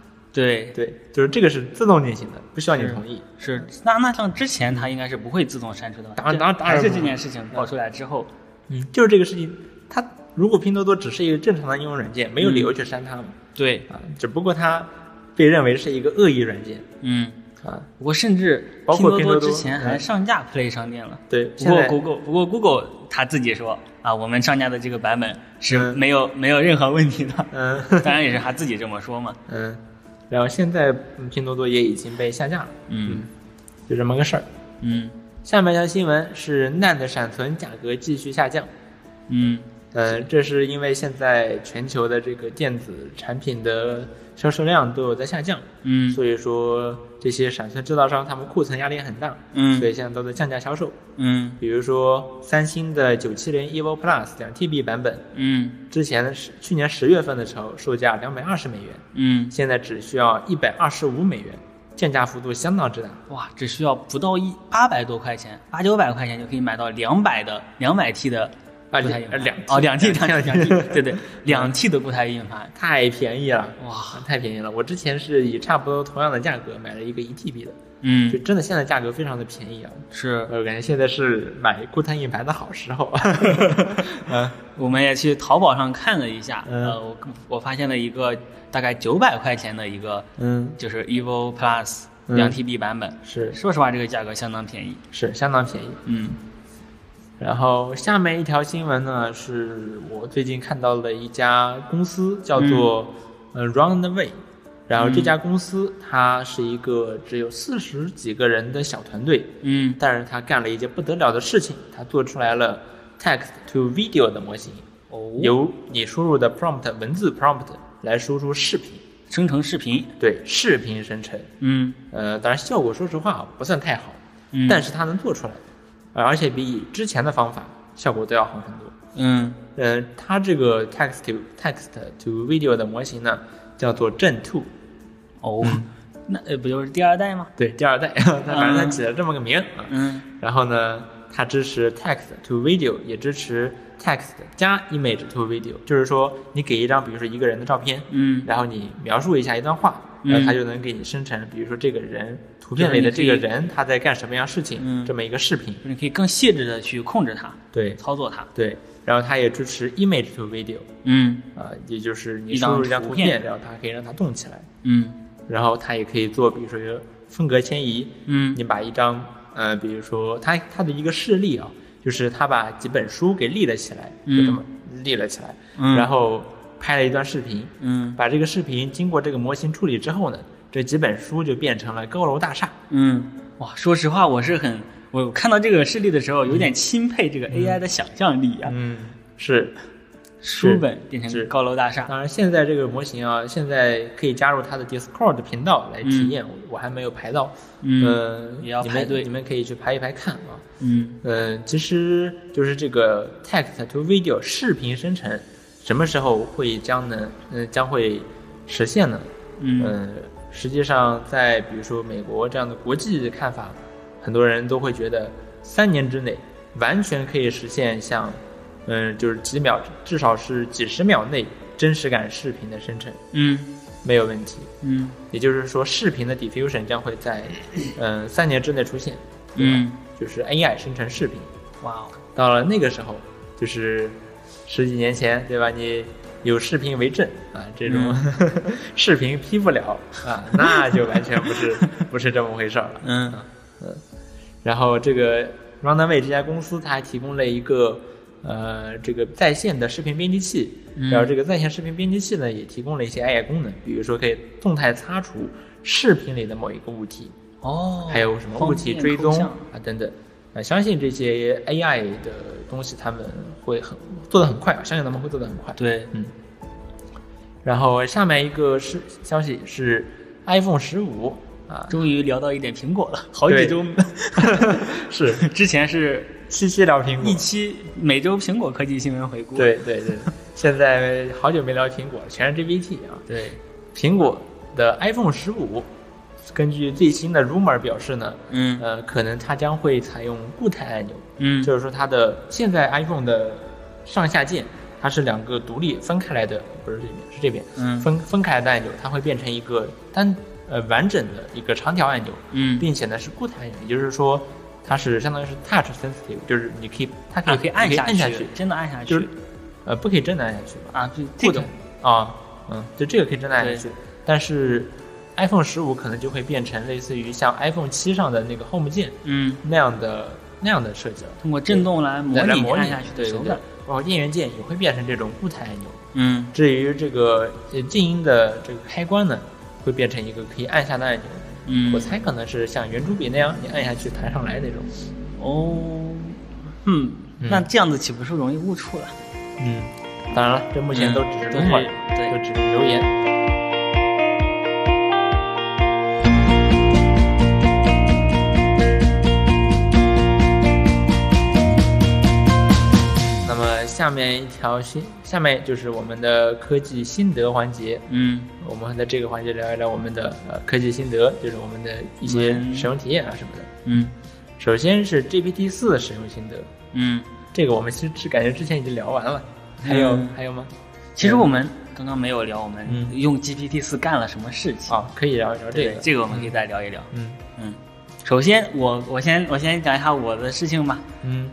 对对，就是这个是自动进行的，不需要你同意。是，那那像之前它应该是不会自动删除的吧？当然当然当然还是这件事情爆出来之后，嗯，就是这个事情，它如果拼多多只是一个正常的应用软件，没有理由去删它嘛。对，啊，只不过它被认为是一个恶意软件嗯，啊。不过甚至包括拼拼多多之前还嗯上架 Play 商店了。对，不过 Google 不过 Google 他自己说啊，我们上架的这个版本是嗯没有、没有任何问题的，嗯 (laughs) 当然也是他自己这么说嘛。嗯，然后现在嗯拼多多也已经被下架了，嗯就这么个事儿。嗯下面一条新闻是 NAND 闪存价格继续下降。嗯呃，这是因为现在全球的这个电子产品的销售量都有在下降，嗯。所以说这些闪存制造商他们库存压力很大，嗯。所嗯以现在都在降价销售。嗯。比如说三星的九七零 EVO Plus 两 TB 版本，嗯。之前是去年十月份的时候售价两百二十美元，嗯，现在只需要一百二十五美元，降价幅度相当之大。哇，只需要不到一八百多块钱，八九百块钱就可以买到两百的两百 T 的啊固态硬盘。两哦，两 T 两两 T 两 T，对对，两 T 的固态硬盘。太便宜了，哇，太便宜了！我之前是以差不多同样的价格买了一个一 TB 的，嗯就嗯，真的现在价格非常的便宜啊！是，我感觉现在是买固态硬盘的好时候。(laughs) 嗯我们也去淘宝上看了一下，嗯呃，我我发现了一个大概九百块钱的一个，嗯，就是 evo Plus 嗯两 TB 版本。是说实话，这个价格相当便宜。是相当便宜。嗯然后下面一条新闻呢，是我最近看到了一家公司，叫做、呃 Runway。然后这家公司它是一个只有四十几个人的小团队，嗯。但是他干了一件不得了的事情，他做出来了 text to video 的模型，哦，由你输入的 prompt 文字 prompt 来输出视频，生成视频。对，视频生成。嗯。呃，当然效果说实话不算太好，嗯，但是它能做出来，呃而且比之前的方法效果都要好很多。嗯呃，它这个 text to text to video 的模型呢，叫做正 two，哦，那呃不就是第二代吗？对，第二代，(laughs) 它反正它嗯起了这么个名啊。嗯然后呢，它支持 text to video，也支持 text 加 image to video，就是说你给一张，比如说一个人的照片，嗯然后你描述一下一段话，嗯然后它就能给你生成，比如说这个人图片里的这个人他在干什么样事情，嗯这么一个视频。你可以更细致的去控制它，对操作它。对，然后它也支持 image to video，嗯啊、也就是你输入一张图片然后它可以让它动起来，嗯然后它也可以做，比如说一个风格迁移，嗯你把一张呃，比如说它它的一个示例啊，就是它把几本书给立了起来，就这么立了起来，嗯，然后拍了一段视频，嗯把这个视频经过这个模型处理之后呢，这几本书就变成了高楼大厦。嗯，哇，说实话，我是很我看到这个事例的时候，有点钦佩这个 AI 的想象力啊。嗯，是。书本变是成高楼大厦。当然，现在这个模型啊，现在可以加入它的 Discord 频道来体验，我我还没有排到。嗯呃也要排队你们可以去排一排看啊。嗯呃，其实就是这个 text to video 视频生成，什么时候会将能呃将会实现呢？嗯呃，实际上在比如说美国这样的国际的看法，很多人都会觉得三年之内完全可以实现像，嗯、就是几秒，至少是几十秒内真实感视频的生成，嗯没有问题。嗯也就是说，视频的 diffusion 将会在嗯、三年之内出现，嗯，就是 AI 生成视频。哇哦，到了那个时候，就是十几年前，对吧？你有视频为证啊，这种、(laughs) 视频批不了啊，那就完全不是 (laughs) 不是这么回事儿了。嗯嗯然后这个 Runway 这家公司，它还提供了一个呃这个在线的视频编辑器，嗯然后这个在线视频编辑器呢，也提供了一些 AI 功能，比如说可以动态擦除视频里的某一个物体，哦，还有什么物体追踪啊等等。啊，相信这些 AI 的东西他们会很做的很快啊，相信他们会做的很快。对，嗯。然后下面一个是消息是 iPhone 十五啊，终于聊到一点苹果了，好几对周 (laughs) (laughs) 是之前是七夕聊苹果一，期每周苹果科技新闻回顾。对对对，(laughs) 现在好久没聊苹果了，全是 GPT 啊。对，苹果的 iPhone 十五，根据最新的 rumor 表示呢，嗯。呃，可能它将会采用固态按钮，嗯。就是说它的现在 iPhone 的上下键，它它是两个独立分开来的，不是这边，是这边，嗯。分分开来的按钮，它会变成一个单呃完整的一个长条按钮，嗯，并且呢是固态按钮，也就是说它是相当于是 touch sensitive，就是你可以它可可以按下去，真的按下去，就是呃不可以真的按下去吧？啊，就这个。固态啊，嗯，就这个可以真的按下去，但是 iPhone 十五可能就会变成类似于像 iPhone 七上的那个 Home 键嗯，那样的那样的设计了。通过震动来模拟按下去的手感，，包括电源键也会变成这种固态按钮。嗯至于这个呃静音的这个开关呢，会变成一个可以按下的按钮。嗯，我猜可能是像圆珠笔那样，你按下去弹上来那种。哦，嗯，嗯那这样子岂不是容易误触了？嗯，当然了，这目前都只是都 rumor，、是对都只是留言。下面一条新，下面就是我们的科技心得环节。嗯我们在这个环节聊一聊我们的呃科技心得，就是我们的一些嗯使用体验啊什么的。嗯首先是 GPT 四的使用心得，嗯，这个我们其实只感觉之前已经聊完了，还有、嗯还有吗？其实我们刚刚没有聊我们嗯用 GPT 四干了什么事情。啊，可以聊一聊这个。这个我们可以再聊一聊。嗯嗯，首先我我先我先讲一下我的事情吧。嗯，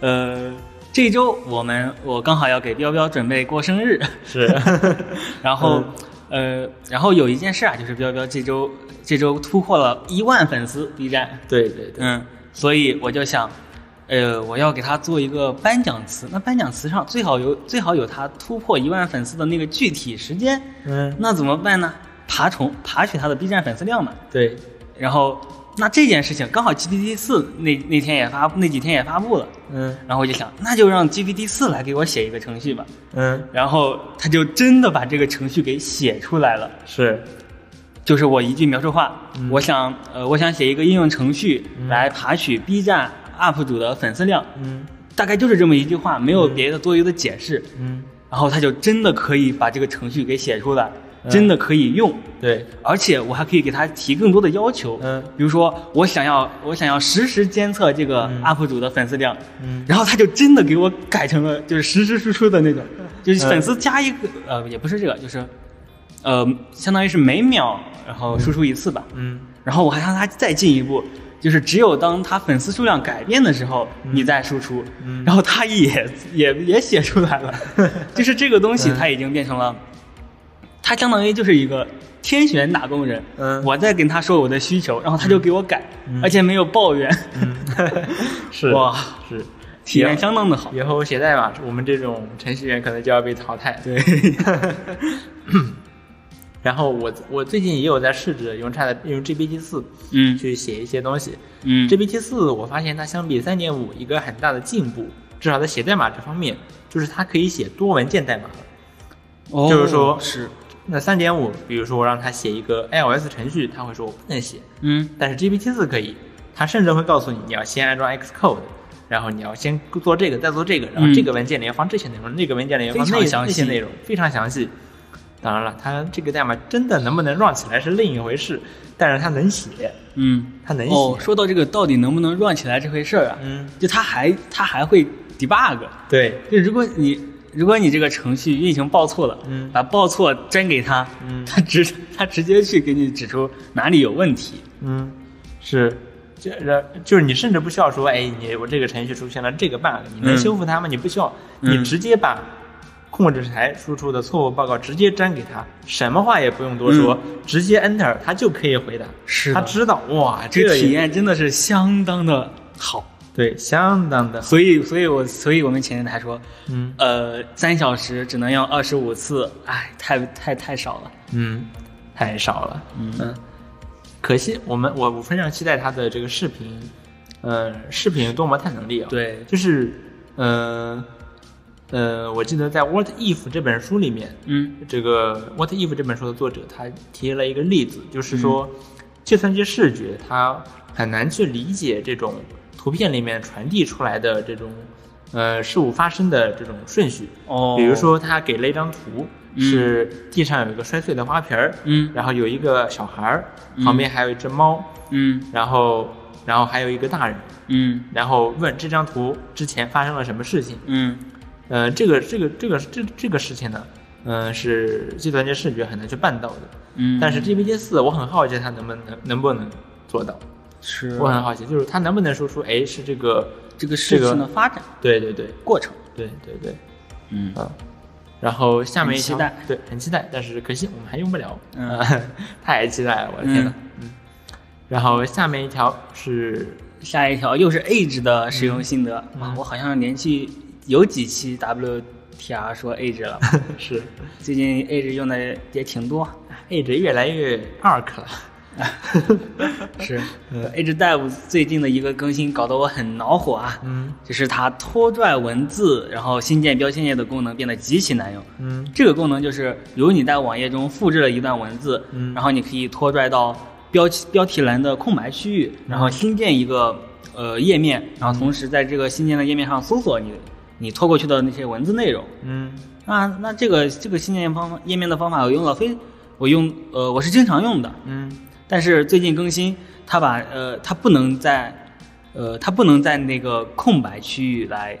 呃，这周我们我刚好要给彪彪准备过生日，是，(laughs) 然后、呃，然后有一件事啊，就是彪彪这周这周突破了一万粉丝 B 站，对对对，嗯，所以我就想，呃，我要给他做一个颁奖词。那颁奖词上最好有最好有他突破一万粉丝的那个具体时间。嗯，那怎么办呢？爬虫爬取他的 B 站粉丝量嘛。对，然后那这件事情刚好 GPT 四那那天也发那几天也发布了，嗯然后我就想，那就让 GPT 四来给我写一个程序吧。嗯，然后他就真的把这个程序给写出来了。是，就是我一句描述话，嗯我想呃，我想写一个应用程序来爬取 B 站 UP 主的粉丝量，嗯大概就是这么一句话，没有别的多余的解释。嗯，然后他就真的可以把这个程序给写出来，嗯真的可以用，对，而且我还可以给他提更多的要求。嗯。比如说我想要我想要实时监测这个嗯。UP 主的粉丝量，嗯。然后他就真的给我改成了就是实时输出的那种，就是嗯粉丝加一个、呃也不是这个，就是呃相当于是每秒然后输出一次吧。嗯。然后我还让他再进一步，就是只有当他粉丝数量改变的时候，你再输出。嗯。然后他也也也写出来了，(laughs) 就是这个东西嗯。它已经变成了，它相当于就是一个天选打工人。嗯我在跟他说我的需求，然后他就给我改，嗯而且没有抱怨，嗯，(laughs) 是哇，是，体验相当的好。以后写代码，我们这种程序员可能就要被淘汰。对，(laughs) 然后我我最近也有在试着用 Chat 用 GPT 四嗯去写一些东西。嗯 GPT 四我发现它相比三点五一个很大的进步，至少在写代码这方面，就是它可以写多文件代码了。哦就是说是，那三点五，比如说我让他写一个 iOS 程序，他会说我不能写，嗯。但是 GPT 四可以，他甚至会告诉你你要先安装 Xcode，然后你要先做这个，再做这个，然后嗯。这个文件里要放这些内容，那个文件里要放那些内容，非常详细。当然了，它这个代码真的能不能 run 起来是另一回事，但是它能写，嗯。它能写。哦，说到这个到底能不能 run 起来这回事儿啊，嗯，就它还它还会 debug，对，就如果你如果你这个程序运行报错了，嗯。把报错粘给他，嗯。他直他直接去给你指出哪里有问题。嗯，是，这这就是你甚至不需要说，哎，你我这个程序出现了这个 bug，你能嗯修复它吗？你不需要，嗯。你直接把控制台输出的错误报告直接粘给他，什么话也不用多说，直接 enter，他就可以回答。嗯是他知道，哇，这个体验真的是相当的好，对，相当的，所以所以我所以我们前台说，嗯。呃，三小时只能用二十五次，哎，太太太少了。嗯，太少了，嗯。可惜我们我我非常期待他的这个视频，呃，视频多模态能力啊，对，就是，呃，呃，我记得在《What If》这本书里面，嗯。这个《What If》这本书的作者他提了一个例子，就是说，计算机视觉它很难去理解这种图片里面传递出来的这种呃事物发生的这种顺序。哦，比如，说，他给了一张图，嗯是地上有一个摔碎的花瓶儿，嗯然后有一个小孩儿，旁边还有一只猫，嗯然后然后还有一个大人，嗯然后问这张图之前发生了什么事情。嗯呃，这个这个这个这这个事情呢，嗯、是计算机视觉很难去办到的。嗯，但是 GPT 四，我很好奇它能不能能不能做到。是我很好奇，就是它能不能说出，哎，是这个，这个事情的发展对对对过程。对对对，嗯啊。然后下面一期待，对，很期待，但是可惜我们还用不了，嗯啊 (laughs) 太期待了，我的天呐，嗯。然后下面一条是，下一条又是 Edge 的使用心得。嗯哇，我好像连续有几期 WTR 说 Edge 了，(laughs) 是最近 Edge 用的也挺多。Edge 越来越 arc 了，(laughs) (laughs) 是，Edge Dev 最近的一个更新搞得我很恼火啊。嗯。就是它拖拽文字，然后新建标签页的功能变得极其难用。嗯。这个功能就是，比如你在网页中复制了一段文字，嗯。然后你可以拖拽到标题标题栏的空白区域，然后新建一个呃页面，然后同时在这个新建的页面上搜索你你拖过去的那些文字内容。嗯。那那这个这个新建方法页面的方法我用了非我用呃我是经常用的，嗯但是最近更新，它把呃，它不能在，呃，它不能在那个空白区域来，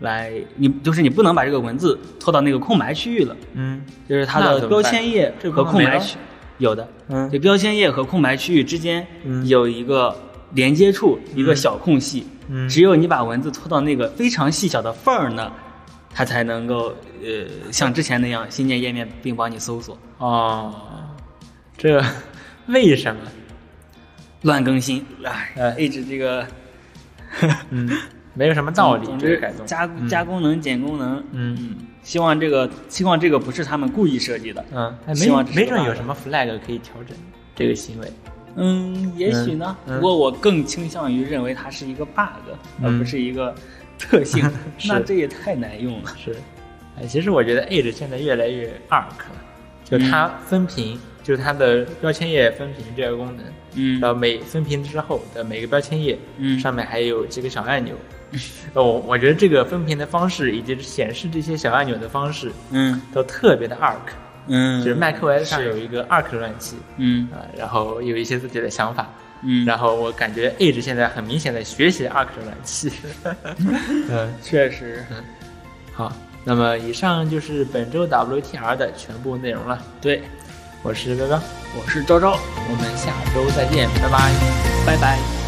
来，你就是你不能把这个文字拖到那个空白区域了，嗯就是它的标签页和空白区有的，嗯。就标签页和空白区域之间嗯。有一个连接处，一个小空隙，嗯。只有你把文字拖到那个非常细小的缝儿那，它才能够呃像之前那样新建页面并帮你搜索。哦，这为什么？乱更新，哎哎，Edge 这个 (laughs) 嗯，没有什么道理总之加嗯。加功能减功能，嗯。嗯，希望这个希望这个不是他们故意设计的，嗯，哎希望没准有什么 flag 可以调整这个行为。嗯，也许呢，不过我更倾向于认为它是一个 bug，、嗯。而不是一个特性，(laughs) 那这也太难用了。是，哎，其实我觉得 Edge 现在越来越 arc 了，就它分屏，就是它的标签页分屏这个功能，嗯然后每分屏之后的每个标签页，嗯上面还有几个小按钮。呃我我觉得这个分屏的方式以及显示这些小按钮的方式嗯都特别的 arc，嗯，就是 macOS 上有一个 arc 浏览器嗯啊、然后有一些自己的想法，嗯，然后我感觉 Edge 现在很明显的学习 arc 浏览器。嗯，确实好，那么以上就是本周 WTR 的全部内容了。对。我是刚刚，我是昭昭，我们下周再见，拜拜。拜拜。